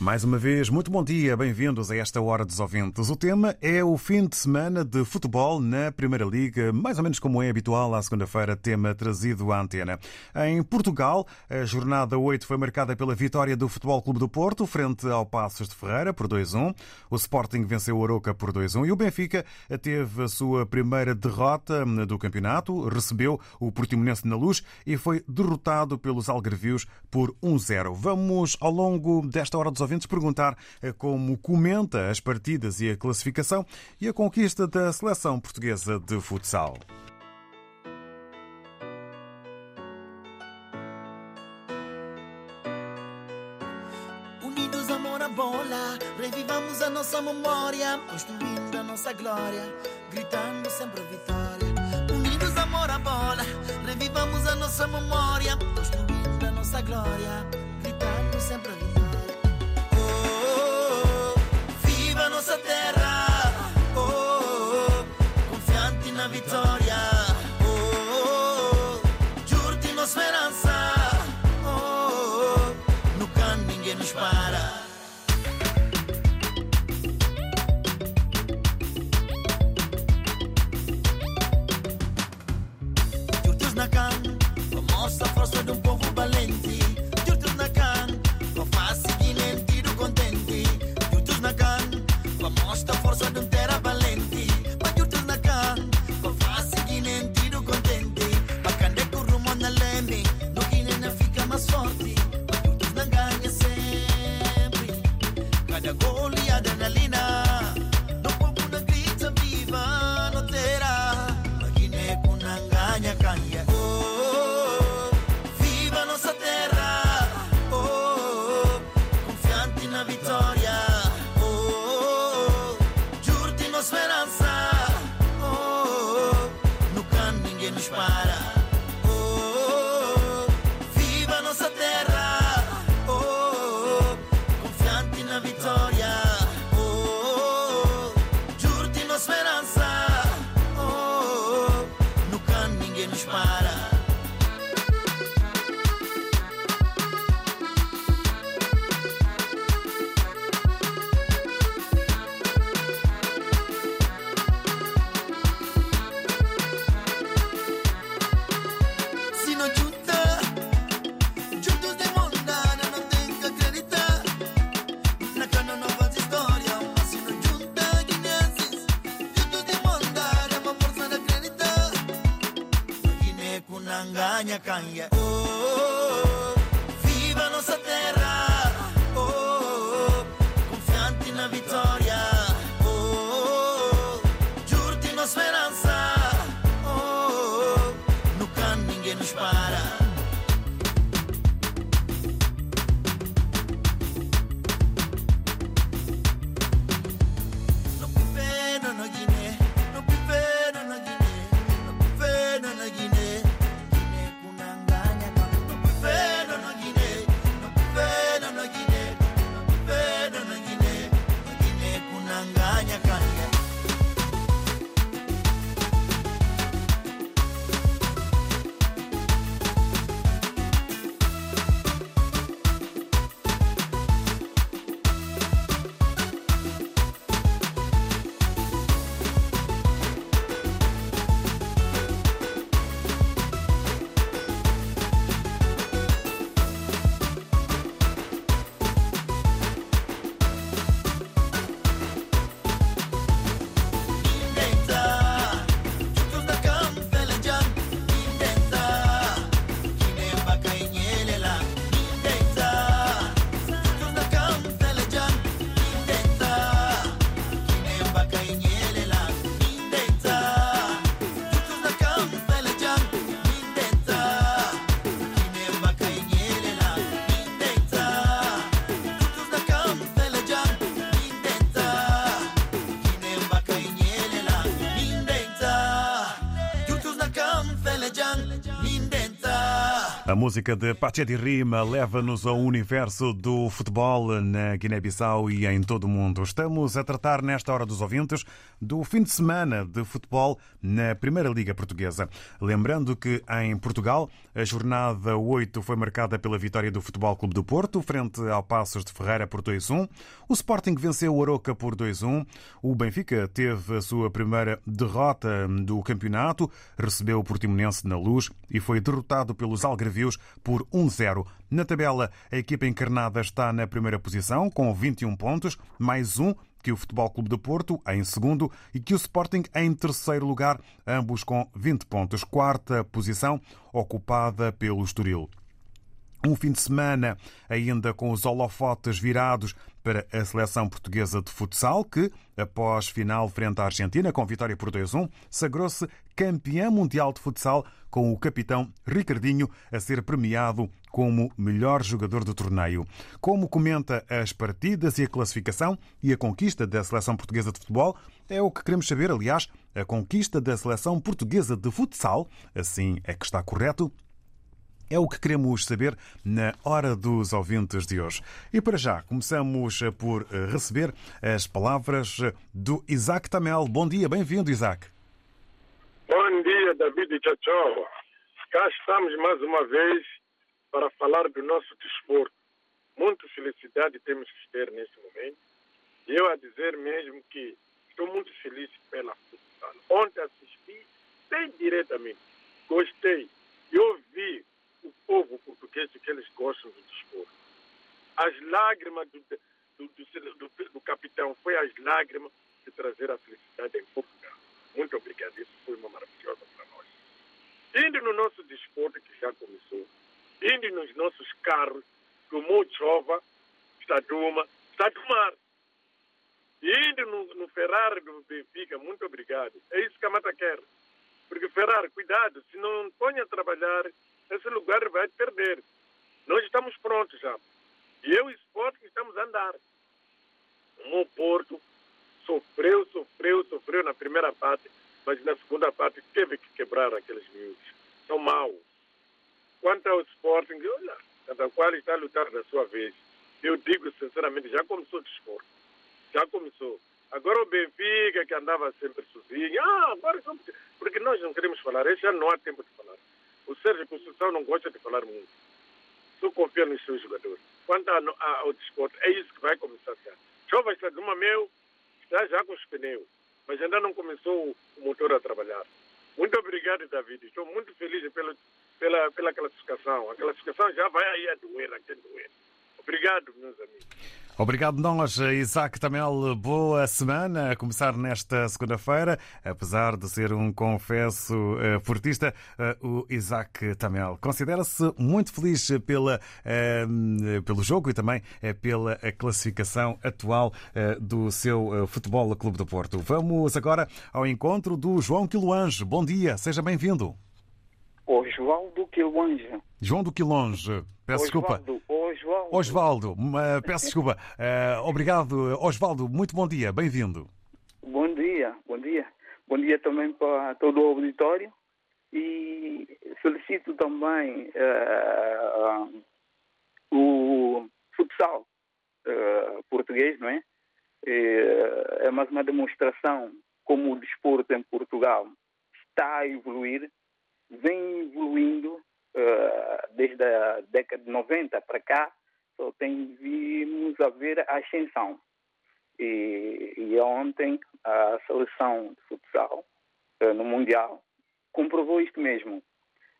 Mais uma vez, muito bom dia, bem-vindos a esta Hora dos Ouvintes. O tema é o fim de semana de futebol na Primeira Liga, mais ou menos como é habitual à segunda-feira, tema trazido à antena. Em Portugal, a jornada 8 foi marcada pela vitória do Futebol Clube do Porto, frente ao Passos de Ferreira, por 2-1. O Sporting venceu o Aroca por 2-1 e o Benfica teve a sua primeira derrota do campeonato, recebeu o Portimonense na luz e foi derrotado pelos Algarvios por 1-0. Vamos, ao longo desta Hora dos Ouvintes, perguntar eh, como comenta as partidas e a classificação e a conquista da seleção portuguesa de futsal. Unidos amor a bola, revivamos a nossa memória, construindo a nossa glória, gritando sempre vitória. Unidos amor a bola, revivamos a nossa memória, construindo a nossa glória, gritando sempre vitória. Viva a nossa terra, oh, confiante na vitória. Oh, giurti na speranza, oh, nunca ninguém nos para. Juntos ninguém nos. Música de Pache de Rima leva-nos ao universo do futebol na Guiné-Bissau e em todo o mundo. Estamos a tratar nesta hora dos ouvintes do fim de semana de futebol na Primeira Liga Portuguesa. Lembrando que em Portugal a jornada 8 foi marcada pela vitória do Futebol Clube do Porto frente ao Passos de Ferreira por 2-1. O Sporting venceu o Aroca por 2-1. O Benfica teve a sua primeira derrota do campeonato, recebeu o Portimonense na Luz e foi derrotado pelos Algarvios por 1-0. Na tabela, a equipa encarnada está na primeira posição, com 21 pontos, mais um que o Futebol Clube do Porto, em segundo, e que o Sporting em terceiro lugar, ambos com 20 pontos. Quarta posição, ocupada pelo Estoril. Um fim de semana ainda com os holofotes virados para a seleção portuguesa de futsal, que, após final frente à Argentina, com vitória por 2-1, sagrou-se campeã mundial de futsal, com o capitão Ricardinho a ser premiado como melhor jogador do torneio. Como comenta as partidas e a classificação e a conquista da seleção portuguesa de futebol, é o que queremos saber, aliás, a conquista da seleção portuguesa de futsal, assim é que está correto, é o que queremos saber na Hora dos Ouvintes de hoje. E para já, começamos por receber as palavras do Isaac Tamel. Bom dia, bem-vindo, Isaac. Bom dia, David Tchachova. Cá estamos mais uma vez para falar do nosso desporto. Muita felicidade temos que ter nesse momento. E eu a dizer mesmo que estou muito feliz pela futsal. Ontem assisti bem diretamente. Gostei. E ouvi povo português que eles gostam do desporto. As lágrimas do, do, do, do, capitão foi as lágrimas de trazer a felicidade em Portugal. Muito obrigado. Isso foi uma maravilhosa para nós. Indo no nosso desporto, que já começou, indo nos nossos carros, como chova, está está do mar. Indo no, no Ferrari do Benfica, muito obrigado. É isso que a Mata quer. Porque Ferrari, cuidado, se não põe a trabalhar, esse lugar vai perder. Nós estamos prontos já. E eu e o Sporting estamos a andar. O Porto sofreu, sofreu, sofreu na primeira parte, mas na segunda parte teve que quebrar aqueles miúdos. São maus. Quanto ao Sporting, olha, cada qual está a lutar da sua vez. Eu digo sinceramente, já começou o desporto. Já começou. Agora o Benfica, que andava sempre sozinho, ah, agora porque nós não queremos falar, já não há tempo de falar. O Sérgio Conceição não gosta de falar muito. Só confia nos seus jogadores. Quanto ao desporto, é isso que vai começar já. Chova está de uma meu, está já com os pneus, mas ainda não começou o motor a trabalhar. Muito obrigado, David. Estou muito feliz pela, pela, pela classificação. A classificação já vai aí a doer, a doer. Obrigado, meus amigos. Obrigado nós, Isaac Tamel. Boa semana a começar nesta segunda-feira. Apesar de ser um confesso uh, portista, uh, o Isaac Tamel considera-se muito feliz pela, uh, pelo jogo e também pela classificação atual do seu Futebol Clube do Porto. Vamos agora ao encontro do João Quiloange. Bom dia, seja bem-vindo. O João do Quiloange. João do Quilonge, peço Osvaldo, desculpa. Osvaldo. Osvaldo, uh, peço desculpa. Uh, obrigado, Osvaldo, muito bom dia, bem-vindo. Bom dia, bom dia. Bom dia também para todo o auditório e felicito também uh, o futsal português, não é? É mais uma demonstração como o desporto em Portugal está a evoluir, vem evoluindo Uh, desde a década de 90 para cá, só tem, vimos a ver a ascensão. E, e ontem a seleção de futsal uh, no Mundial comprovou isto mesmo.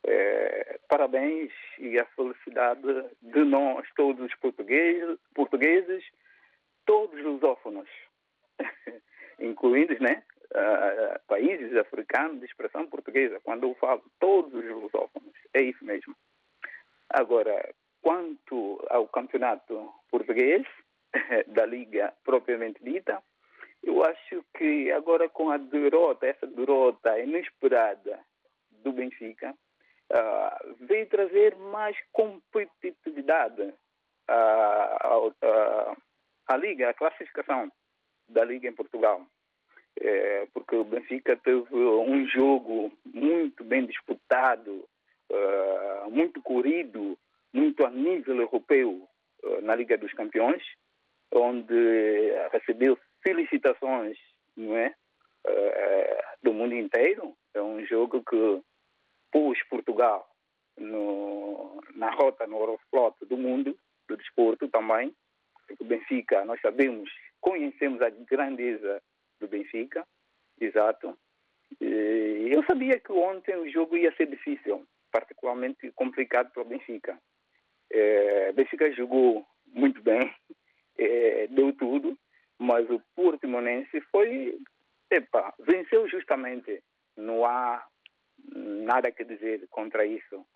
Uh, parabéns e a felicidade de nós, todos os portugueses, portugueses todos os lusófonos, incluindo né, países africanos de expressão portuguesa, quando eu falo todos os lusófonos, é isso mesmo. Agora, quanto ao campeonato português, da Liga propriamente dita, eu acho que agora com a derrota, essa derrota inesperada do Benfica, uh, veio trazer mais competitividade uh, uh, à Liga, à classificação da Liga em Portugal é, porque o Benfica teve um jogo muito bem disputado, uh, muito corrido, muito a nível europeu uh, na Liga dos Campeões, onde recebeu felicitações não é? Uh, do mundo inteiro. É um jogo que pôs Portugal no, na rota, no Euroflot do mundo, do desporto também. O Benfica, nós sabemos, conhecemos a grandeza do Benfica, exato. E eu sabia que ontem o jogo ia ser difícil, particularmente complicado para o Benfica. É, Benfica jogou muito bem, é, deu tudo, mas o Portimonense foi, epa, venceu justamente. Não há nada que dizer contra isso.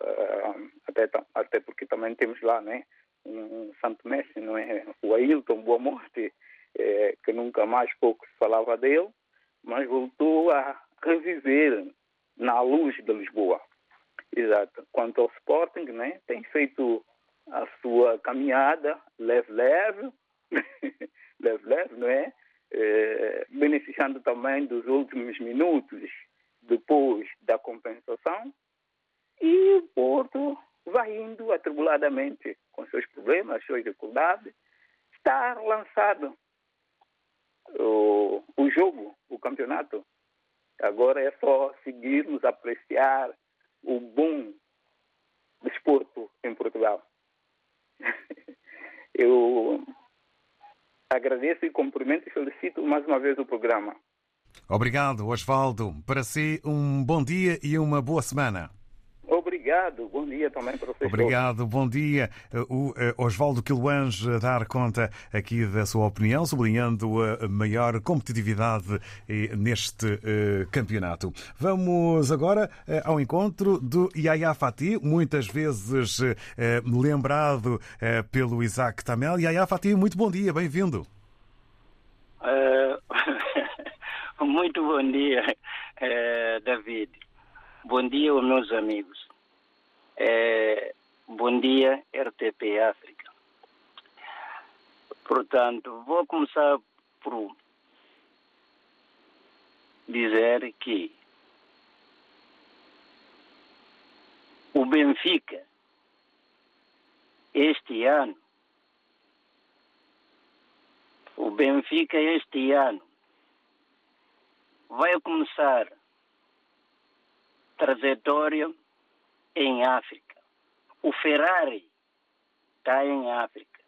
Uh, até, até porque também temos lá, né? Um Santo Messi, não é? O Ailton Boa Morte, é, que nunca mais pouco se falava dele, mas voltou a reviver na luz de Lisboa. Exato. Quanto ao Sporting, né? Tem feito a sua caminhada leve-leve, leve-leve, não é? é? Beneficiando também dos últimos minutos depois da compensação. E o Porto vai indo atribuladamente com seus problemas, suas dificuldades. Está lançado o, o jogo, o campeonato. Agora é só seguirmos, apreciar o bom desporto em Portugal. Eu agradeço e cumprimento e felicito mais uma vez o programa. Obrigado, Osvaldo. Para si, um bom dia e uma boa semana. Obrigado, bom dia também para vocês. Obrigado, bom dia. O Osvaldo Quiloange a dar conta aqui da sua opinião, sublinhando a maior competitividade neste campeonato. Vamos agora ao encontro do Yaya Fati, muitas vezes lembrado pelo Isaac Tamel. Yaya Fati, muito bom dia, bem-vindo. Uh, muito bom dia, uh, David. Bom dia meus amigos. É, bom dia, RTP África. Portanto, vou começar por dizer que o Benfica, este ano, o Benfica este ano vai começar trajetória em África. O Ferrari está em África.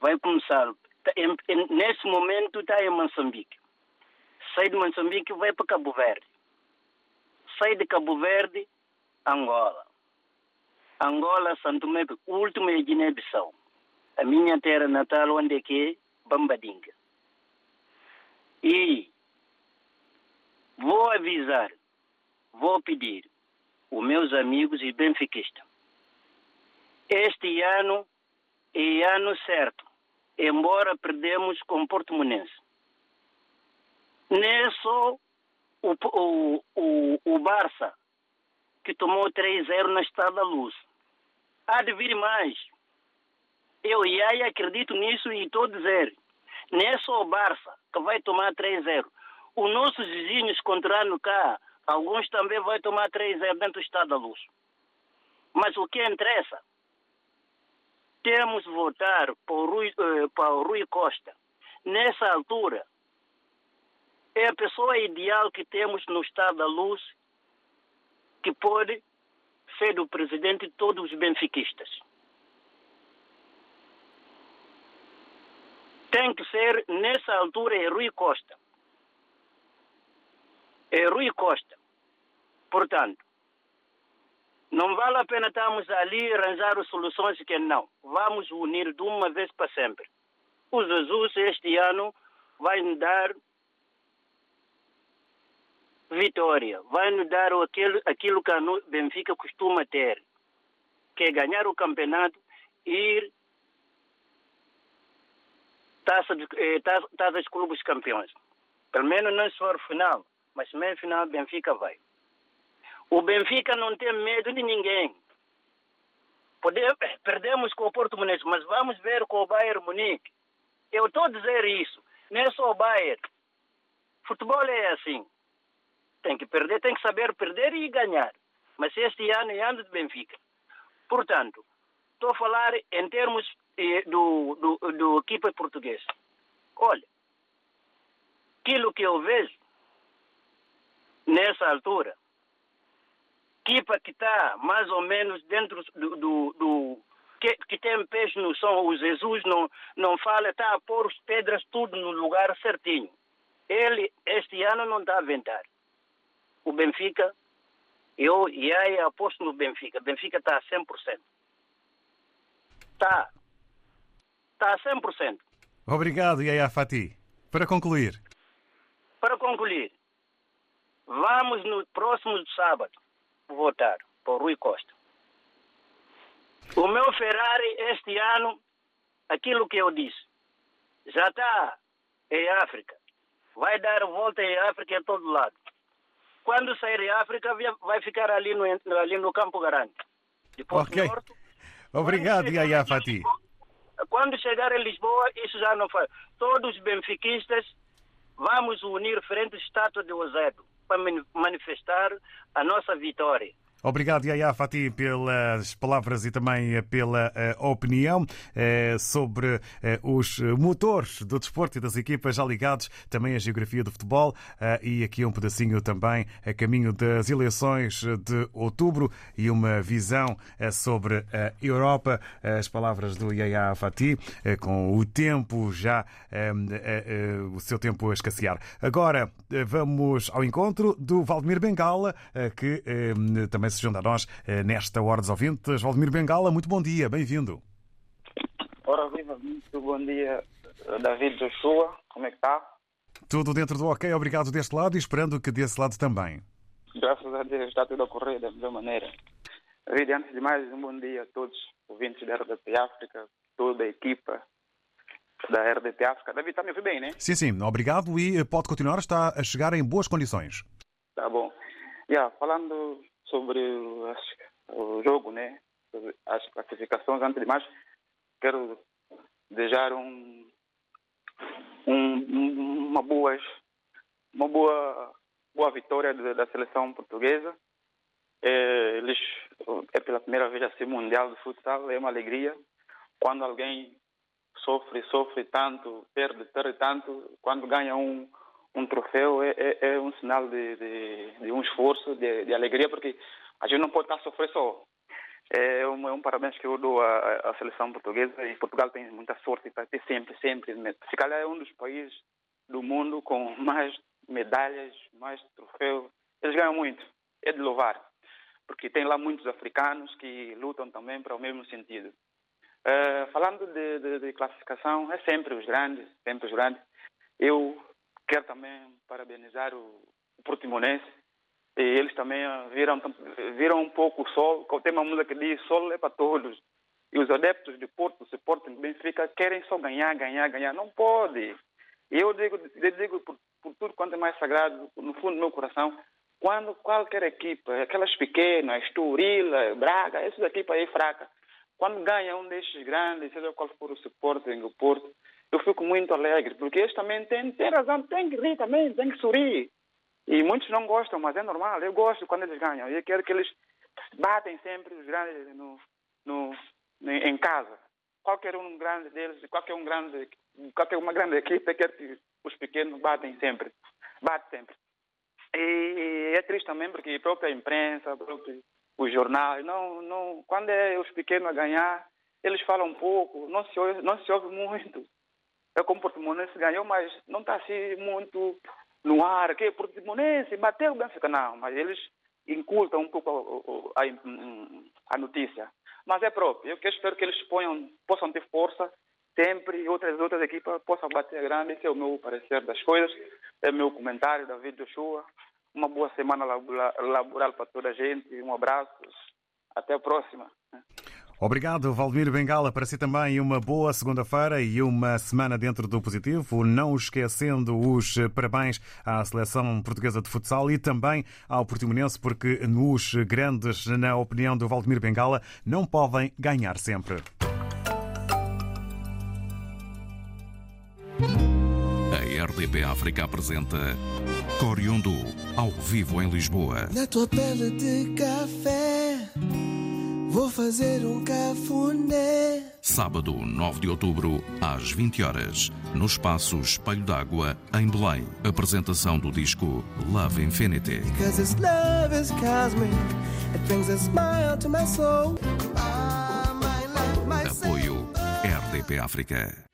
Vai começar. Nesse momento está em Moçambique. Sai de Moçambique vai para Cabo Verde. Sai de Cabo Verde, Angola. Angola, Santo Tomé, o último é Guiné-Bissau. A minha terra natal, onde é que é? Bambadinga. E vou avisar, vou pedir os meus amigos e benfiquistas. Este ano é ano certo, embora perdemos com Porto Monense. Não é só o, o, o, o Barça que tomou 3-0 na Estrada da Luz. Há de vir mais. Eu e aí acredito nisso e estou a dizer. Não é só o Barça que vai tomar 3-0. Os nossos vizinhos contra cá, alguns também vão tomar 3-0 dentro do Estado da Luz. Mas o que interessa? Temos votar para o Rui, uh, para o Rui Costa. Nessa altura, é a pessoa ideal que temos no Estado da Luz que pode ser o presidente de todos os benfiquistas. Tem que ser, nessa altura, é Rui Costa. É Rui Costa. Portanto, não vale a pena estarmos ali arranjar soluções que não. Vamos unir de uma vez para sempre. O Jesus este ano vai nos dar vitória, vai nos dar aquilo, aquilo que a Benfica costuma ter, que é ganhar o campeonato e ir taça, de, eh, taça, taça clubes campeões. Pelo menos não se for final, mas meio final Benfica vai. O Benfica não tem medo de ninguém. Podemos, perdemos com o Porto Muniz, mas vamos ver com o Bayern Munique. Eu estou a dizer isso. Não é só o Bayern. Futebol é assim. Tem que perder, tem que saber perder e ganhar. Mas este ano é ano de Benfica. Portanto, estou a falar em termos eh, do, do, do equipa portuguesa. Olha, aquilo que eu vejo nessa altura, equipa que está mais ou menos dentro do, do, do que, que, tem peixe no som, o Jesus não, não fala, está a pôr as pedras tudo no lugar certinho. Ele, este ano, não está a aventar. O Benfica, eu e aí aposto no Benfica. Benfica está a 100%. Está. Está a 100%. Obrigado, Yaya Fati. Para concluir. Para concluir, vamos no próximo sábado votar por Rui Costa. O meu Ferrari este ano, aquilo que eu disse, já está em África. Vai dar volta em África em todo lado. Quando sair de África, vai ficar ali no, ali no Campo Grande. Depois ok. Norte, Obrigado, Yaya Fati. Quando chegar em Lisboa, isso já não faz. Todos os benfiquistas vamos unir frente à estátua de Ozedo para manifestar a nossa vitória. Obrigado, Yaya Fati, pelas palavras e também pela uh, opinião uh, sobre os motores do desporto e das equipas já ligados, também a geografia do futebol e aqui um pedacinho também a caminho das eleições de outubro e uma visão sobre a Europa. As palavras do Yaya Fati, com o tempo já, o seu tempo a escassear. Agora vamos ao encontro do Valdemir Bengala, que também se junta a nós nesta Hora dos Ouvintes. Valdemir Bengala, muito bom dia, bem-vindo. Ora, viva, muito bom dia, David Joshua, como é que está? Tudo dentro do ok, obrigado deste lado e esperando que desse lado também. Graças a Deus está tudo a correr da melhor maneira. David, antes de mais, um bom dia a todos os ouvintes da RDP África, toda a equipa da RDP África. David, está me ouvindo bem, né? Sim, sim, obrigado e pode continuar, está a chegar em boas condições. Tá bom. Yeah, falando sobre o jogo, né? As classificações, antes de mais, quero desejar um, um, uma boa uma boa boa vitória da seleção portuguesa. É, eles é pela primeira vez a ser mundial de futsal, é uma alegria quando alguém sofre, sofre tanto, perde, perde tanto, quando ganha um um troféu é, é, é um sinal de, de, de, um esforço, de, de alegria, porque a gente não pode estar a sofrer só. É um, é um parabéns que eu dou à, à, seleção portuguesa e Portugal tem muita sorte para ter sempre, sempre. Se calhar é um dos países do mundo com mais medalhas, mais troféus. Eles ganham muito, é de louvar, porque tem lá muitos africanos que lutam também para o mesmo sentido. Uh, falando de, de, de, classificação, é sempre os grandes, sempre os grandes. Eu Quero também parabenizar o, o Portimonense. E eles também viram, viram um pouco o sol. Tem uma música que diz: Sol é para todos. E os adeptos de Porto, Sporting, Benfica, querem só ganhar, ganhar, ganhar. Não pode. E eu digo, eu digo por, por tudo quanto é mais sagrado, no fundo do meu coração, quando qualquer equipa, aquelas pequenas, Estoril, Braga, essas equipas aí fracas, quando ganha um destes grandes, seja qual for o Sporting, o Porto, eu fico muito alegre, porque eles também têm, têm razão, têm que rir também, têm que sorrir. E muitos não gostam, mas é normal. Eu gosto quando eles ganham. Eu quero que eles batem sempre os grandes no, no, em casa. Qualquer um grande deles, qualquer um grande, qualquer uma grande equipe, quer que os pequenos batem sempre. Bate sempre. E é triste também porque a própria imprensa, próprio, os jornais, não, não, quando é os pequenos a ganhar, eles falam pouco, não se ouve, não se ouve muito é como Portimonense ganhou, mas não está assim muito no ar, que Portimonense bateu o Benfica, não, mas eles incultam um pouco a, a, a, notícia. Mas é próprio, eu espero que eles ponham, possam ter força sempre e outras, outras equipas possam bater grande, esse é o meu parecer das coisas, é o meu comentário, David Joshua. Uma boa semana laboral para toda a gente, um abraço, até a próxima. Obrigado, Valdemir Bengala. Para si também uma boa segunda-feira e uma semana dentro do positivo. Não esquecendo os parabéns à seleção portuguesa de futsal e também ao Portimonense, porque nos grandes, na opinião do Valdemir Bengala, não podem ganhar sempre. A RDP África apresenta Coriondu, ao vivo em Lisboa. Na tua pele de café, vou fazer um cafuné. Sábado, 9 de outubro, às 20 horas, no espaço Espelho d'Água, em Belém. Apresentação do disco Love Infinity. Cause this love is cosmic, it brings a smile to my soul. Ah, Apoio RDP África.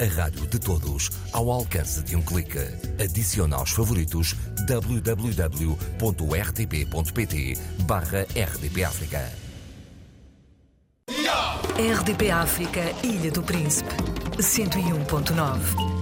A rádio de todos, ao alcance de um clique. Adicione aos favoritos www.rtp.pt barra RDP África. RDP África, Ilha do Príncipe, 101.9.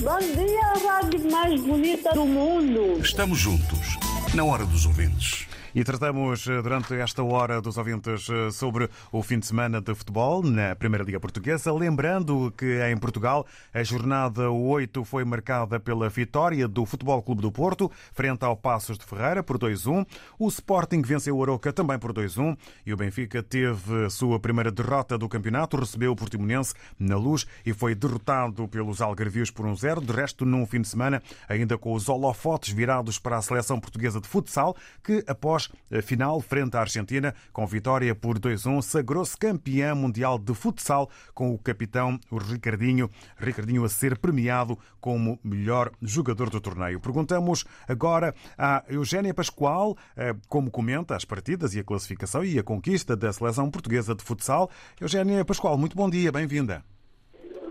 Bom dia, a rádio mais bonita do mundo. Estamos juntos, na hora dos ouvintes. E tratamos eh, durante esta hora dos ouvintes eh, sobre o fim de semana de futebol na Primeira Liga Portuguesa. Lembrando que em Portugal a jornada 8 foi marcada pela vitória do Futebol Clube do Porto frente ao Passos de Ferreira por 2-1. O Sporting venceu o Aroca também por 2-1 e o Benfica teve sua primeira derrota do campeonato, recebeu o Portimonense na luz e foi derrotado pelos Algarvios por 1-0. De resto, num fim de semana, ainda com os holofotes virados para a seleção portuguesa de futsal, que após a final frente à Argentina, com vitória por 2-1, sagrou-se campeã mundial de futsal com o capitão Ricardinho, Ricardinho a ser premiado como melhor jogador do torneio. Perguntamos agora à Eugénia Pascoal eh, como comenta as partidas e a classificação e a conquista da seleção portuguesa de futsal. Eugénia Pascoal, muito bom dia, bem-vinda.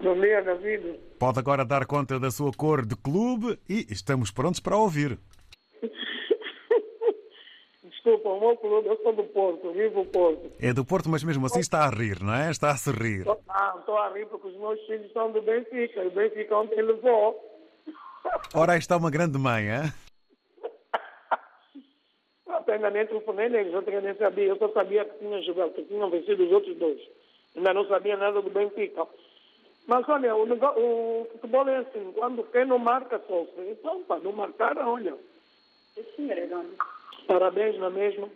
Bom dia, David. Pode agora dar conta da sua cor de clube e estamos prontos para ouvir. Desculpa, o meu clube, eu sou do Porto, vivo o Porto. É do Porto, mas mesmo assim está a rir, não é? Está a se rir. Não, estou a rir porque os meus filhos são do Benfica. O Benfica ontem levou. Ora, aí está uma grande mãe, é? Até ainda nem telefonei neles, eu nem sabia. Eu só sabia que tinham jogado, que tinham vencido os outros dois. Ainda não sabia nada do Benfica. Mas olha, o, nego- o futebol é assim, quando quem não marca sofre. Então, para não marcar, olha. Sim, dona. Parabéns na mesma.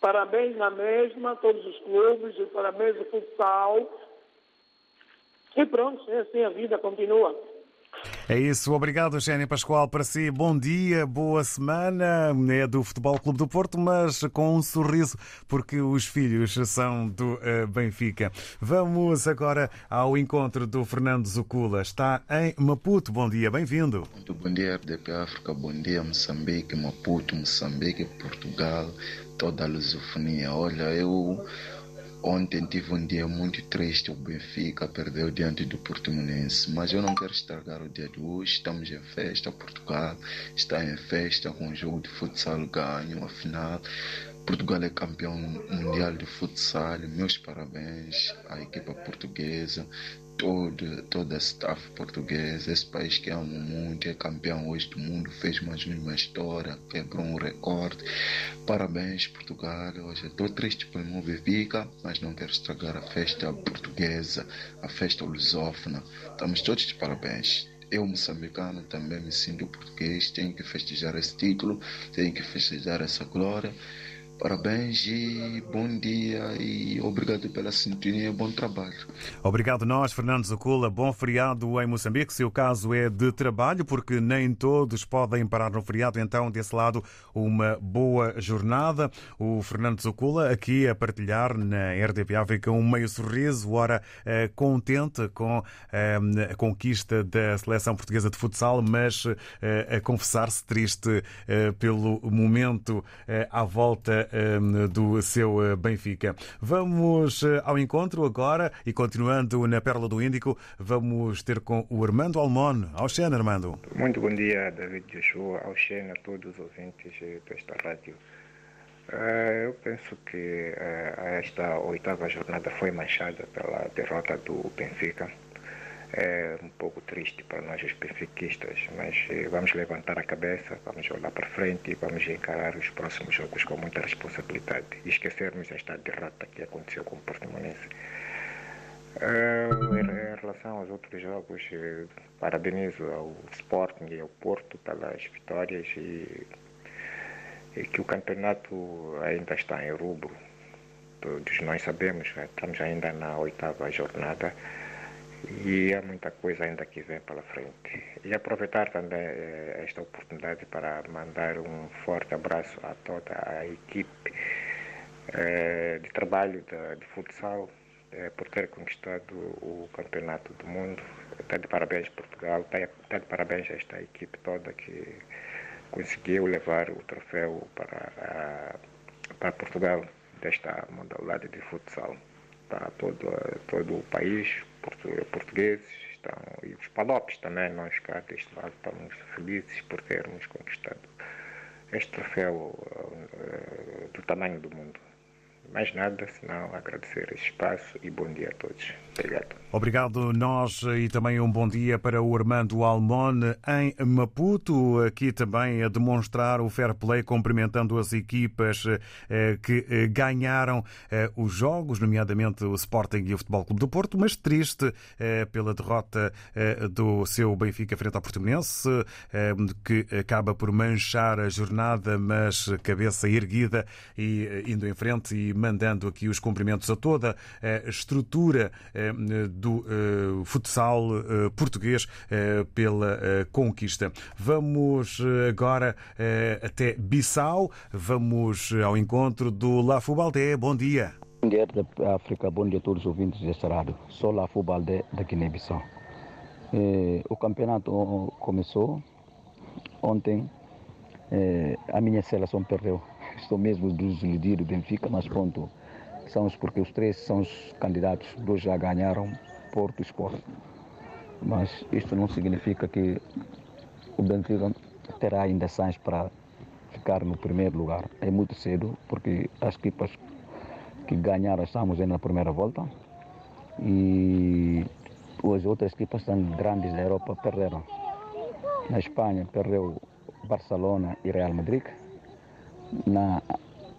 Parabéns na mesma, todos os clubes, e parabéns ao futsal. E pronto, assim a vida continua. É isso, obrigado, Eugénia Pascoal. Para si, bom dia, boa semana. É do Futebol Clube do Porto, mas com um sorriso, porque os filhos são do eh, Benfica. Vamos agora ao encontro do Fernando Zucula. Está em Maputo. Bom dia, bem-vindo. Muito bom dia, RDP África, bom dia, Moçambique, Maputo, Moçambique, Portugal, toda a lusofonia. Olha, eu ontem tive um dia muito triste, o Benfica perdeu diante do Portimonense, mas eu não quero estragar o dia de hoje, estamos em festa, Portugal está em festa com o jogo de futsal ganho, afinal, Portugal é campeão mundial de futsal, meus parabéns à equipa portuguesa, todo, toda a staff portuguesa, esse país que amo muito, é campeão hoje do mundo, fez mais uma história, quebrou um recorde. Parabéns, Portugal. Hoje estou triste pelo meu Benfica, mas não quero estragar a festa portuguesa, a festa lusófona. Estamos todos de parabéns. Eu, moçambicano, também me sinto português, tenho que festejar esse título, tenho que festejar essa glória. Parabéns e bom dia e obrigado pela sintonia e bom trabalho. Obrigado nós, Fernando Zucula. Bom feriado em Moçambique, se o caso é de trabalho, porque nem todos podem parar no feriado, então desse lado uma boa jornada. O Fernando Zucula aqui a partilhar na RDP África um meio sorriso, ora eh, contente com eh, a conquista da seleção portuguesa de futsal, mas eh, a confessar-se triste pelo momento à volta do seu eh, Benfica. Vamos eh, ao encontro agora e continuando na Pérola do Índico, vamos ter com o Armando Almon. Ao Xena, Armando. Muito bom dia, David Joshua, ao Xena, a todos os ouvintes eh, desta rádio. Eu penso que esta oitava jornada foi manchada pela derrota do Benfica. É um pouco triste para nós os benfiquistas, mas eh, vamos levantar a cabeça, vamos olhar para frente e vamos encarar os próximos jogos com muita responsabilidade e esquecermos esta derrota que aconteceu com o Portimonense. Eh, em relação aos outros jogos, eh, parabenizo ao Sporting e ao Porto pelas vitórias e, e que o campeonato ainda está em rubro. Todos nós sabemos, estamos ainda na oitava jornada e há muita coisa ainda que vem pela frente. E aproveitar também eh, esta oportunidade para mandar um forte abraço a toda a equipe eh, de trabalho de, futsal eh, por ter conquistado o campeonato do mundo. Está de parabéns Portugal, está de parabéns a esta equipe toda que conseguiu levar o troféu para, para Portugal desta modalidade de futsal para todo, todo o país, portugueses estão, e os palopes também, nós cá deste lado estamos felizes por termos conquistado este troféu uh, do tamanho do mundo. Mais nada, senão agradecer esse espaço e bom dia a todos. Obrigado. Obrigado nós e também um bom dia para o Armando Almone em Maputo, aqui também a demonstrar o fair play, cumprimentando as equipas eh, que eh, ganharam eh, os jogos, nomeadamente o Sporting e o Futebol Clube do Porto, mas triste pela derrota do seu Benfica frente ao Portimonense, que acaba por manchar a jornada, mas cabeça erguida e indo em frente e mandando aqui os cumprimentos a toda a estrutura do uh, futsal uh, português pela conquista. Vamos agora até Bissau, vamos ao encontro do Lafu Baldé. Bom dia. Bom dia da África, bom dia a todos os ouvintes desta rádio. Sou Lafu Baldé da Guiné-Bissau. o campeonato começou ontem. a minha seleção perdeu. Estou mesmo desiludido, Benfica, mas pronto são porque os três são os candidatos, dois já ganharam Porto e Sport. Mas isto não significa que o Benfica terá ainda chances para ficar no primeiro lugar. É muito cedo, porque as equipas que ganharam estamos na primeira volta e as outras equipas são grandes da Europa perderam. Na Espanha perdeu Barcelona e Real Madrid. Na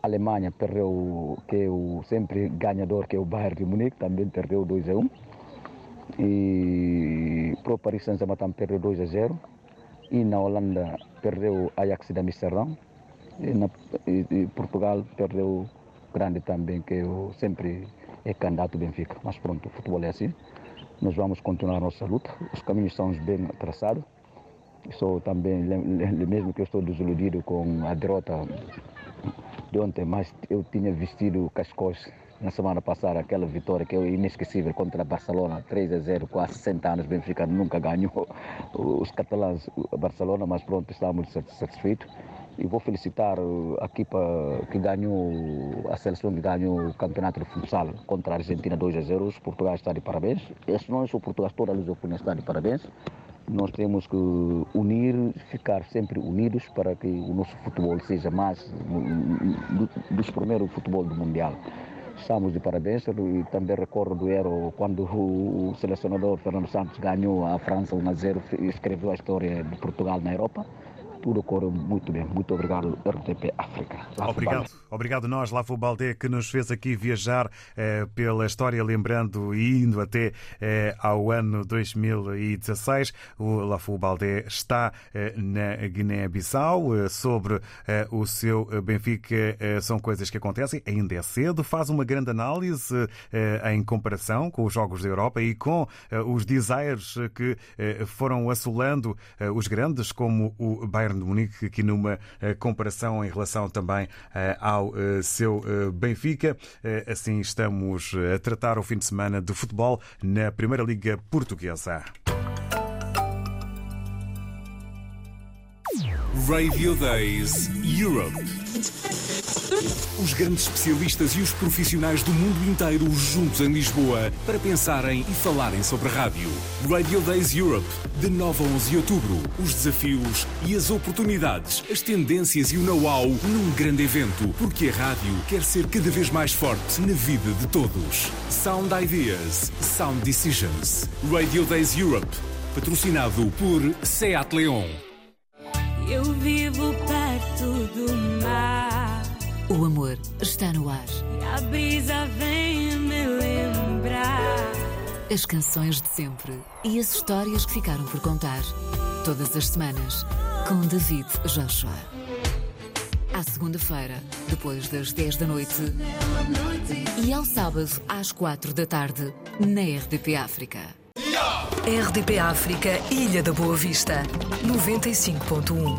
Alemanha perdeu, que é o sempre ganhador, que é o Bayern de Munique, também perdeu 2 a 1. E para o Paris Saint-Germain também perdeu 2 a 0. E na Holanda perdeu Ajax de Amsterdão. E, na, e, e Portugal perdeu grande também, que é o, sempre é candidato Benfica. Mas pronto, o futebol é assim. Nós vamos continuar a nossa luta. Os caminhos são bem traçados. Sou também, mesmo que eu estou desiludido com a derrota de ontem, mas eu tinha vestido cascóis na semana passada, aquela vitória que é inesquecível contra a Barcelona, 3 a 0, quase 60 anos, Benfica nunca ganhou os catalães, a Barcelona, mas pronto, estamos satisfeitos. E vou felicitar a equipa que ganhou, a seleção que ganhou o campeonato de futsal contra a Argentina 2 a 0. Os Portugal está de parabéns. Este não é só Portugal, toda a Lusofônia está de parabéns nós temos que unir, ficar sempre unidos para que o nosso futebol seja mais dos primeiros futebol do mundial. Estamos de parabéns e também recordo do Euro quando o selecionador Fernando Santos ganhou a França 1 a 0 escreveu a história de Portugal na Europa tudo correu muito bem. Muito obrigado, RTP África. obrigado. Obrigado nós, Lafo Baldé, que nos fez aqui viajar eh, pela história, lembrando e indo até eh, ao ano 2016. O Lafo Baldé está eh, na Guiné-Bissau. Eh, sobre eh, o seu Benfica, eh, são coisas que acontecem. Ainda é cedo. Faz uma grande análise em comparação com os Jogos da Europa e com os desires que foram assolando os grandes, como o Bayern Bayern de Munique, aqui numa eh, comparação em relação também eh, ao eh, seu Benfica. Assim estamos a tratar o fim de semana de futebol na Primeira Liga Portuguesa. Radio Days Europe. Os grandes especialistas e os profissionais do mundo inteiro juntos em Lisboa para pensarem e falarem sobre rádio. Radio Days Europe, de 9 a 11 de outubro. Os desafios e as oportunidades, as tendências e o know-how num grande evento, porque a rádio quer ser cada vez mais forte na vida de todos. Sound Ideas, Sound Decisions. Radio Days Europe, patrocinado por Seat Leon. Eu vivo perto do mar. O amor está no ar. E a brisa vem me lembrar. As canções de sempre e as histórias que ficaram por contar. Todas as semanas, com David Joshua. À segunda-feira, depois das 10 da noite. E ao sábado, às 4 da tarde, na RDP África. RDP África, Ilha da Boa Vista, 95.1.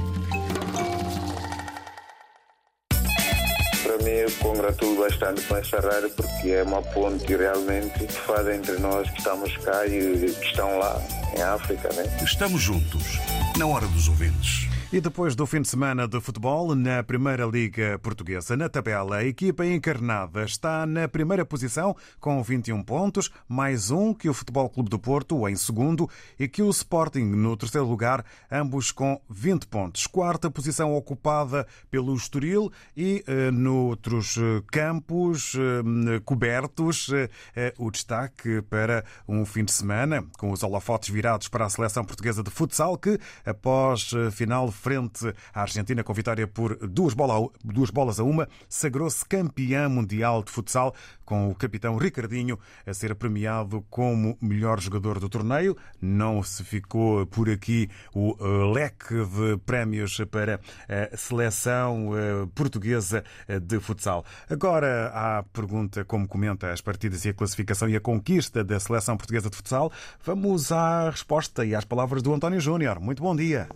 Para mim, eu congratulo bastante com essa rádio porque é uma ponte realmente que faz entre nós que estamos cá e que estão lá em África, né? Estamos juntos, na hora dos ouvintes. E depois do fim de semana de futebol na Primeira Liga Portuguesa, na tabela, a equipa encarnada está na primeira posição com 21 pontos, mais um que o Futebol Clube do Porto em segundo e que o Sporting no terceiro lugar, ambos com 20 pontos. Quarta posição ocupada pelo Estoril e eh, noutros eh, campos eh, cobertos eh, o destaque para um fim de semana com os holofotes virados para a seleção portuguesa de futsal que após eh, final frente à Argentina com vitória por duas, bola, duas bolas a uma, sagrou-se campeã mundial de futsal com o capitão Ricardinho a ser premiado como melhor jogador do torneio. Não se ficou por aqui o uh, leque de prémios para a seleção uh, portuguesa de futsal. Agora à pergunta como comenta as partidas e a classificação e a conquista da seleção portuguesa de futsal. Vamos à resposta e às palavras do António Júnior. Muito bom dia.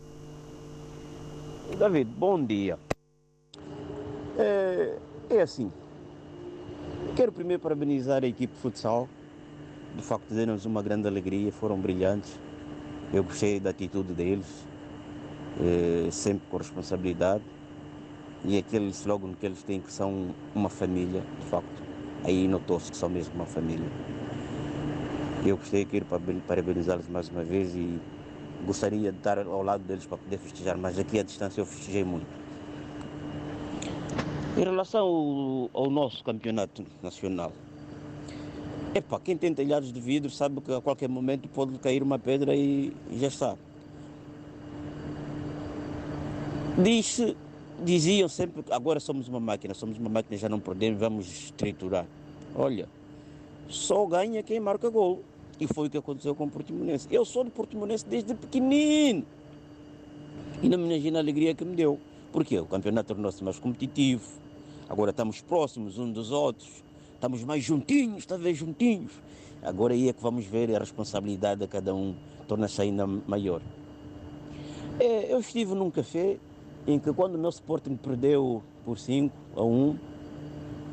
David, bom dia. É, é, assim. Quero primeiro parabenizar a equipe de futsal. De facto, deram-nos uma grande alegria, foram brilhantes. Eu gostei da atitude deles, é, sempre com responsabilidade. E aquele slogan que eles têm que são uma família, de facto. Aí notou-se que são mesmo uma família. Eu gostei, quero parabenizá-los mais uma vez e gostaria de estar ao lado deles para poder festejar, mas aqui à distância eu festejei muito. Em relação ao, ao nosso campeonato nacional, epá, quem tem telhados de vidro sabe que a qualquer momento pode cair uma pedra e, e já está. Diz diziam sempre agora somos uma máquina, somos uma máquina, já não perdemos, vamos triturar. Olha, só ganha quem marca gol. E foi o que aconteceu com o Portimonense. Eu sou do Portimonense desde pequenino. E não me imagina a alegria que me deu. Porque o campeonato tornou-se mais competitivo. Agora estamos próximos uns dos outros. Estamos mais juntinhos, talvez juntinhos. Agora aí é que vamos ver a responsabilidade de cada um torna-se ainda maior. É, eu estive num café em que quando o meu Sporting perdeu por 5 a 1,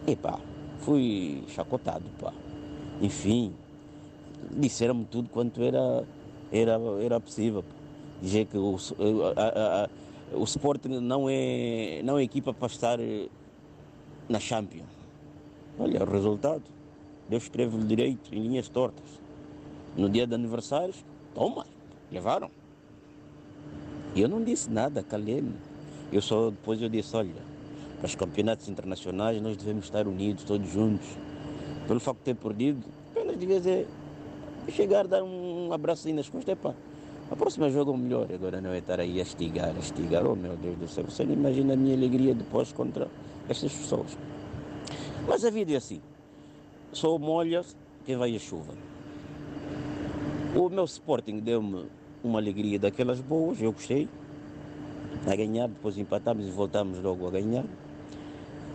epá, fui chacotado, pá. Enfim, disseram-me tudo quanto era, era, era possível. Dizer que o, a, a, o Sporting não é, não é equipa para estar na Champions. Olha, o resultado. Deus escreve-lhe direito, em linhas tortas. No dia de aniversários, toma, levaram. E eu não disse nada, calei-me. Eu só depois eu disse, olha, para os campeonatos internacionais nós devemos estar unidos, todos juntos. Pelo facto de ter perdido, apenas devia dizer, chegar, dar um abraço aí nas costas, epá, a próxima jogo é melhor. Agora não é estar aí a estigar, a estigar, oh meu Deus do céu, você não imagina a minha alegria depois contra estas pessoas. Mas a vida é assim, só molha quem vai a chuva. O meu Sporting deu-me uma alegria daquelas boas, eu gostei, a ganhar, depois empatamos e voltamos logo a ganhar.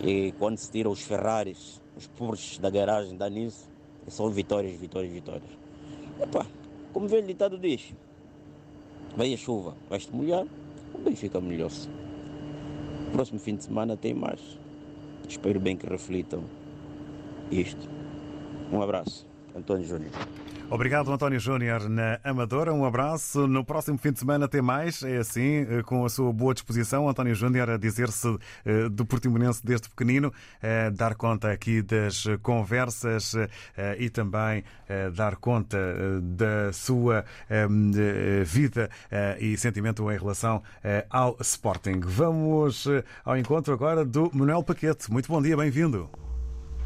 E quando se tira os Ferraris, os Porsches da garagem, dá nisso, são vitórias, vitórias, vitórias. Epá, como velho ditado diz, vem a chuva, vais-te molhar, o Benfica melhor-se. Próximo fim de semana tem mais. Espero bem que reflitam isto. Um abraço. António Júnior. Obrigado, António Júnior, na Amadora. Um abraço. No próximo fim de semana tem mais. É assim, eh, com a sua boa disposição. António Júnior a dizer-se eh, do Portimonense desde pequenino, a dar conta aqui das conversas eh, e também dar conta da sua vida e sentimento em relação ao Sporting. Vamos ao encontro agora do Manuel Paquete. Muito bom dia, bem-vindo.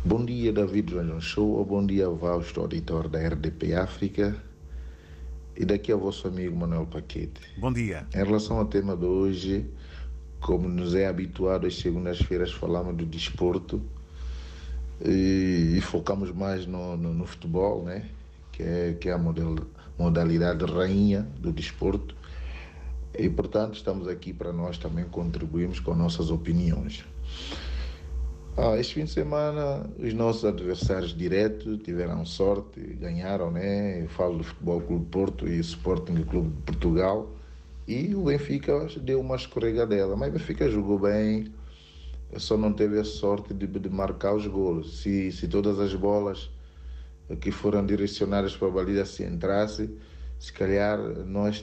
Bom dia, David João Show. Bom dia, Vausto, auditor da RDP África. E daqui ao vosso amigo Manuel Paquete. Bom dia. Em relação ao tema de hoje, como nos é habituado, às segundas-feiras falamos do desporto e, e focamos mais no, no, no, futebol, né? que é, que é a model, modalidade rainha do desporto. E, portanto, estamos aqui para nós também contribuirmos com nossas opiniões. Ah, este fim de semana, os nossos adversários diretos tiveram sorte, ganharam, né? Eu falo do Futebol Clube Porto e Sporting Clube de Portugal. E o Benfica deu uma escorregadela, mas o Benfica jogou bem, só não teve a sorte de, de marcar os golos. Se, se todas as bolas que foram direcionadas para a baliza se entrasse, se calhar nós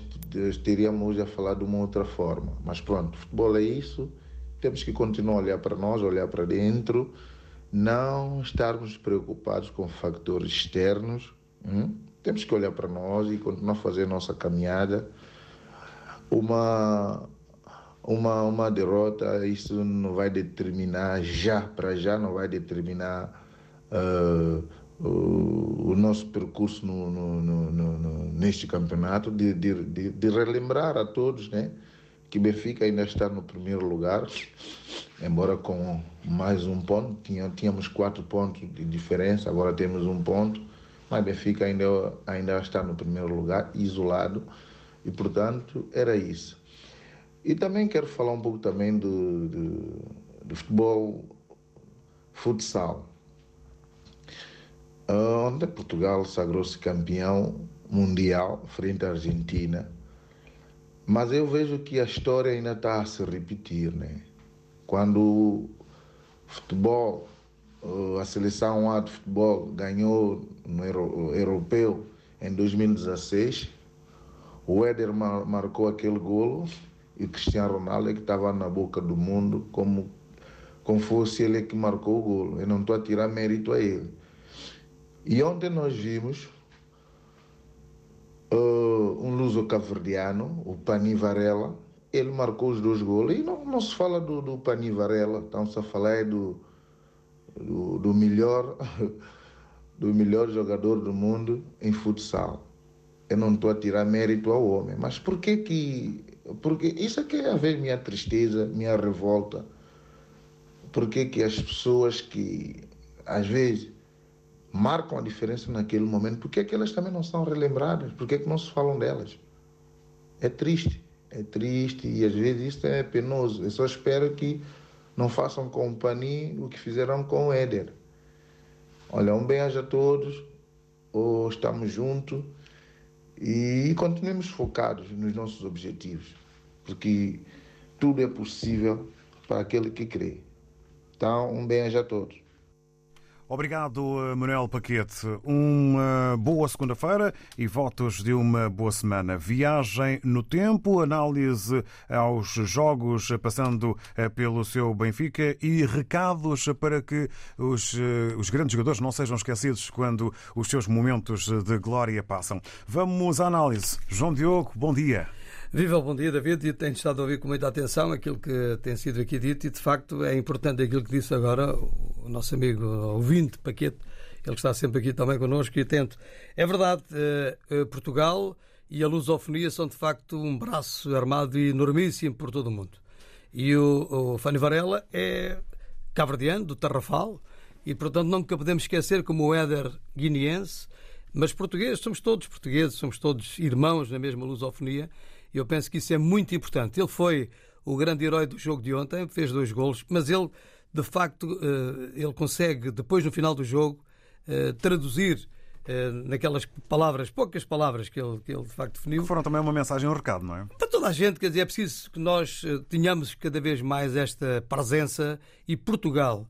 teríamos a falar de uma outra forma. Mas pronto, futebol é isso temos que continuar a olhar para nós, olhar para dentro, não estarmos preocupados com fatores externos. Hum? Temos que olhar para nós e continuar a fazer nossa caminhada. Uma, uma, uma derrota, isso não vai determinar já, para já, não vai determinar uh, o, o, nosso percurso no, no, no, neste campeonato, de, de, de, relembrar a todos, né? Que Benfica ainda está no primeiro lugar, embora com mais um ponto. Tínhamos quatro pontos de diferença, agora temos um ponto, mas Benfica ainda, ainda está no primeiro lugar, isolado, e portanto era isso. E também quero falar um pouco também do, do, do futebol futsal. Onde Portugal sagrou-se campeão mundial frente à Argentina mas eu vejo que a história ainda está a se repetir, né? Quando o futebol, eh, a seleção A de futebol ganhou no europeu em 2016, o Éder marcou aquele golo e o Cristiano Ronaldo é que estava na boca do mundo como, como fosse ele que marcou o golo. Eu não estou a tirar mérito a ele. E ontem nós vimos uh, um luso caverdiano, o Pani Varela, ele marcou os dois gols. E não, não se fala do, do Pani Varela, estamos a falar do, do, do, melhor, do melhor jogador do mundo em futsal. Eu não estou a tirar mérito ao homem, mas por que que... Porque isso é que é a ver minha tristeza, minha revolta. Por que que as pessoas que, às vezes, marcam a diferença naquele momento, por que, é que elas também não são relembradas? Por que, é que não se falam delas? É triste, é triste e às vezes isso é penoso. Eu só espero que não façam com o o que fizeram com o Éder. Olha, um beijo a todos, ou estamos juntos e continuemos focados nos nossos objetivos, porque tudo é possível para aquele que crê. Então, um beijo a todos. Obrigado, Manuel Paquete. Uma boa segunda-feira e votos de uma boa semana. Viagem no tempo, análise aos jogos, passando eh, pelo seu Benfica e recados para que os, eh, os grandes jogadores não sejam esquecidos quando os seus momentos de glória passam. Vamos à análise. João Diogo, bom dia. Viva, bom dia, David. E tenho estado a ouvir com muita atenção aquilo que tem sido aqui dito e, de facto, é importante aquilo que disse agora o nosso amigo ouvinte Paquete, ele está sempre aqui também connosco e atento. É verdade, eh, eh, Portugal e a lusofonia são, de facto, um braço armado enormíssimo por todo o mundo. E o, o Fanny Varela é caverdiano, do Tarrafal, e, portanto, nunca podemos esquecer como o Éder guineense, mas portugueses, somos todos portugueses, somos todos irmãos na mesma lusofonia, eu penso que isso é muito importante. Ele foi o grande herói do jogo de ontem, fez dois golos, mas ele, de facto, eh, ele consegue, depois no final do jogo, eh, traduzir eh, naquelas palavras, poucas palavras que ele, que ele de facto definiu. Que foram também uma mensagem, um recado, não é? Para toda a gente, quer dizer, é preciso que nós tenhamos cada vez mais esta presença e Portugal,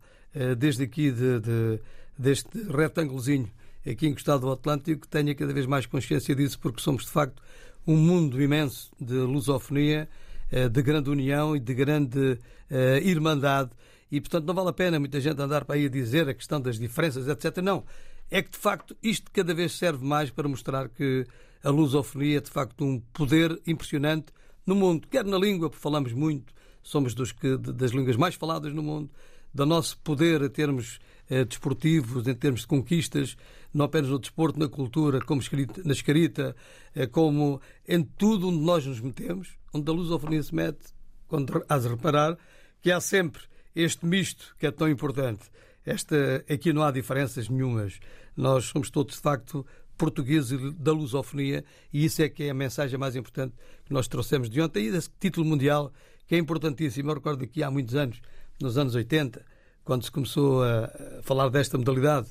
desde aqui de, de, deste retângulozinho aqui encostado ao Atlântico, tenha cada vez mais consciência disso, porque somos de facto um mundo imenso de lusofonia, eh, de grande união e de grande uh, irmandade. E, portanto, não vale a pena muita gente andar para aí a dizer a questão das diferenças, etc. Não. É que, de facto, isto cada vez serve mais para mostrar que a lusofonia é, de facto, um poder impressionante no mundo, quer na língua, porque falamos muito, somos dos que, das línguas mais faladas no mundo, do nosso poder em termos eh, desportivos, em termos de conquistas, não apenas no desporto, na cultura, como escrita, na escrita, eh, como em tudo onde nós nos metemos, onde a lusofonia se mete, quando has de reparar que há sempre este misto que é tão importante. Esta, aqui não há diferenças nenhumas. Nós somos todos, de facto, portugueses da lusofonia e isso é que é a mensagem mais importante que nós trouxemos de ontem e desse título mundial que é importantíssimo. Eu recordo que há muitos anos, nos anos 80, quando se começou a falar desta modalidade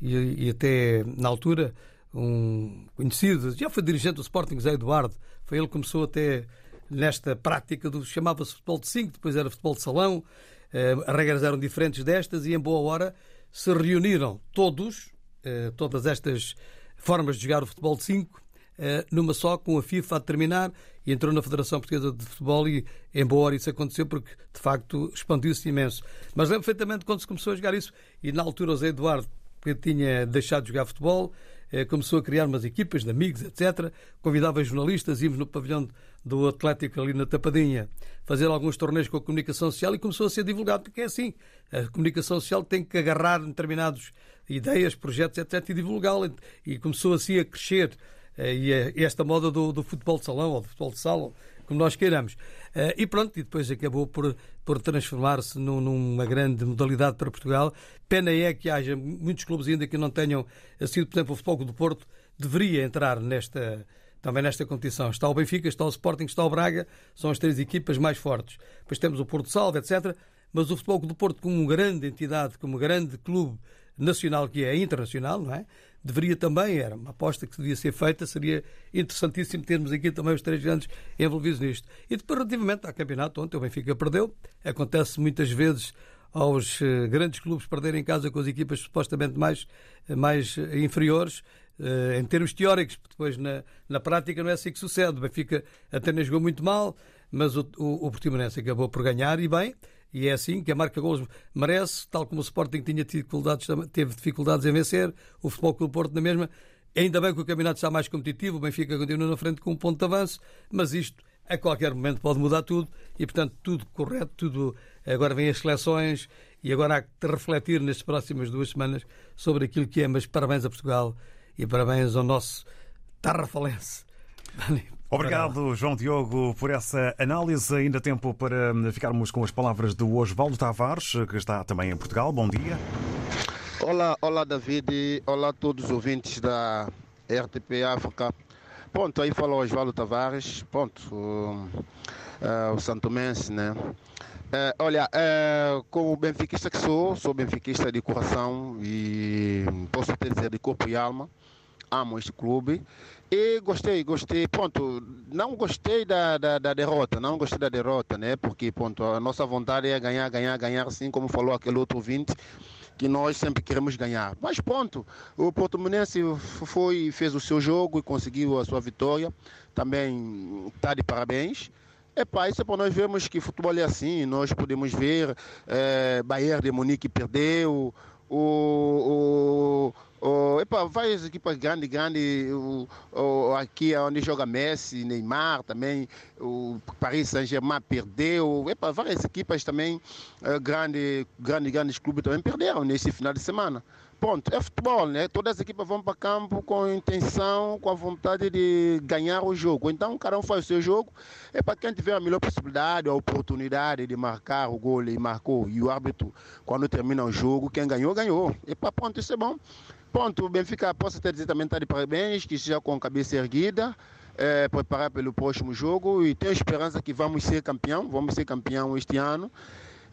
e, e até na altura um conhecido, já foi dirigente do Sporting, Zé Eduardo, foi ele que começou até nesta prática do chamava-se futebol de 5, depois era futebol de salão, eh, as regras eram diferentes destas e em boa hora se reuniram todos, eh, todas estas formas de jogar o futebol de 5, eh, numa só, com a FIFA a terminar, e entrou na Federação Portuguesa de Futebol e, em boa hora, isso aconteceu porque, de facto, expandiu-se imenso. Mas lembro perfeitamente quando se começou a jogar isso, e na altura o Zé Eduardo, que tinha deixado de jogar futebol, eh, começou a criar umas equipas de amigos, etc. Convidava jornalistas, íamos no pavilhão do Atlético ali na Tapadinha fazer alguns torneios com a comunicação social e começou a ser divulgado, porque é assim. A comunicação social tem que agarrar determinadas ideias, projetos, etc. e divulgá-la. E começou assim a crescer e esta moda do, do, futebol de salão ou do futebol de salão, como nós queiramos. Eh, e pronto, e depois acabou por, por transformar-se num, numa grande modalidade para Portugal. Pena é que haja muitos clubes ainda que não tenham sido, por exemplo, o Futebol do Porto deveria entrar nesta também nesta competição. Está o Benfica, está o Sporting, está o Braga, são as três equipas mais fortes. Depois temos o Porto Salvo, etc. Mas o Futebol do Porto, como uma grande entidade, como um grande clube nacional que é internacional, não é? Deveria também, era uma aposta que devia ser feita, seria interessantíssimo termos aqui também os três grandes envolvidos nisto. E depois, relativamente ao campeonato, ontem o Benfica perdeu, acontece muitas vezes aos eh, grandes clubes perderem em casa com as equipas supostamente mais, mais inferiores, eh, em termos teóricos, depois na, na prática não é assim que sucede. O Benfica até nem jogou muito mal, mas o, o, o Portimonense acabou por ganhar e bem, e é assim que a marca gols merece, tal como o Sporting tinha dificuldades, teve dificuldades em vencer, o Futebol Clube Porto na mesma. Ainda bem que o campeonato está mais competitivo, o Benfica continua na frente com um ponto de avanço, mas isto a qualquer momento pode mudar tudo e, portanto, tudo correto, tudo. Agora vêm as seleções e agora há que refletir nas próximas duas semanas sobre aquilo que é. Mas parabéns a Portugal e parabéns ao nosso Tarrafalense. Obrigado, João Diogo, por essa análise. Ainda tempo para ficarmos com as palavras do Osvaldo Tavares, que está também em Portugal. Bom dia. Olá, olá David, olá a todos os ouvintes da RTP África. Ponto, aí falou Osvaldo Tavares, ponto, o, uh, o santomense, né? Uh, olha, uh, como benfiquista que sou, sou benfiquista de coração e posso até dizer de corpo e alma, amo este clube e gostei, gostei, ponto, não gostei da, da, da, derrota, não gostei da derrota, né? Porque, ponto, a nossa vontade é ganhar, ganhar, ganhar, assim como falou aquele outro ouvinte, que nós sempre queremos ganhar. Mas, ponto, o Portimonense foi, fez o seu jogo e conseguiu a sua vitória, também está de parabéns. Epá, isso é para nós vermos que futebol é assim, nós podemos ver é, Bayern de Munique perdeu, o, o Oh, epa, várias equipas grandes, grandes, o, o, aqui é onde joga Messi, Neymar também, o Paris Saint-Germain perdeu, epa, várias equipas também, grandes, grandes, grandes clubes também perderam nesse final de semana. Ponto, é futebol, né? Todas as equipas vão para campo com a intenção, com a vontade de ganhar o jogo. Então, cada um faz o seu jogo. É para quem tiver a melhor possibilidade, a oportunidade de marcar o gol e marcou. E o árbitro, quando termina o jogo, quem ganhou, ganhou. E para ponto, isso é bom. Ponto, o Benfica, posso até dizer também está de parabéns, que esteja com a cabeça erguida, é, preparar pelo próximo jogo e tenho esperança que vamos ser campeão, vamos ser campeão este ano.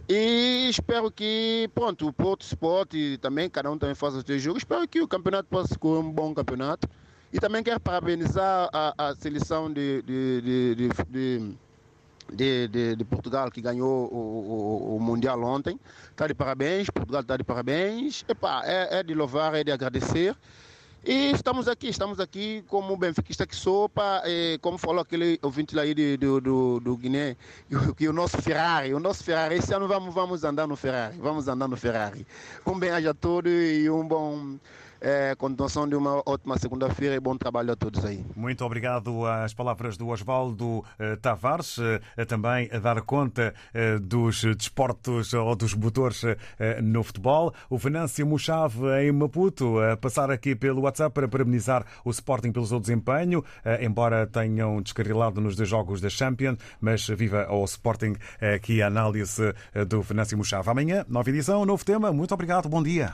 E espero que, pronto, o Porto Sport também, cada um também faça o seu jogo. Espero que o campeonato possa ser um bom campeonato. E também quero parabenizar a, a seleção de, de, de, de de, Portugal que ganhou o, o, o Mundial ontem. Está de parabéns, Portugal está de parabéns. Epá, é, é de louvar, é de agradecer. E estamos aqui, estamos aqui como benfiquista que sopa, eh, como falou aquele ouvinte lá aí do, do, do Guiné, que o nosso Ferrari, o nosso Ferrari, esse ano vamos, vamos andar no Ferrari, vamos andar no Ferrari. Um bem-aja a todos e um bom eh, continuação de uma ótima segunda-feira e bom trabalho a todos aí. Muito obrigado às palavras do Osvaldo eh, Tavares, eh, também a dar conta dos desportos ou dos motores no futebol. O Venâncio Mochave em Maputo, a passar aqui pelo WhatsApp para parabenizar o Sporting pelo seu desempenho, embora tenham descarrilado nos dois jogos da Champions, mas viva ao Sporting aqui a análise do Venâncio Mochave. Amanhã, nova edição, novo tema. Muito obrigado, bom dia.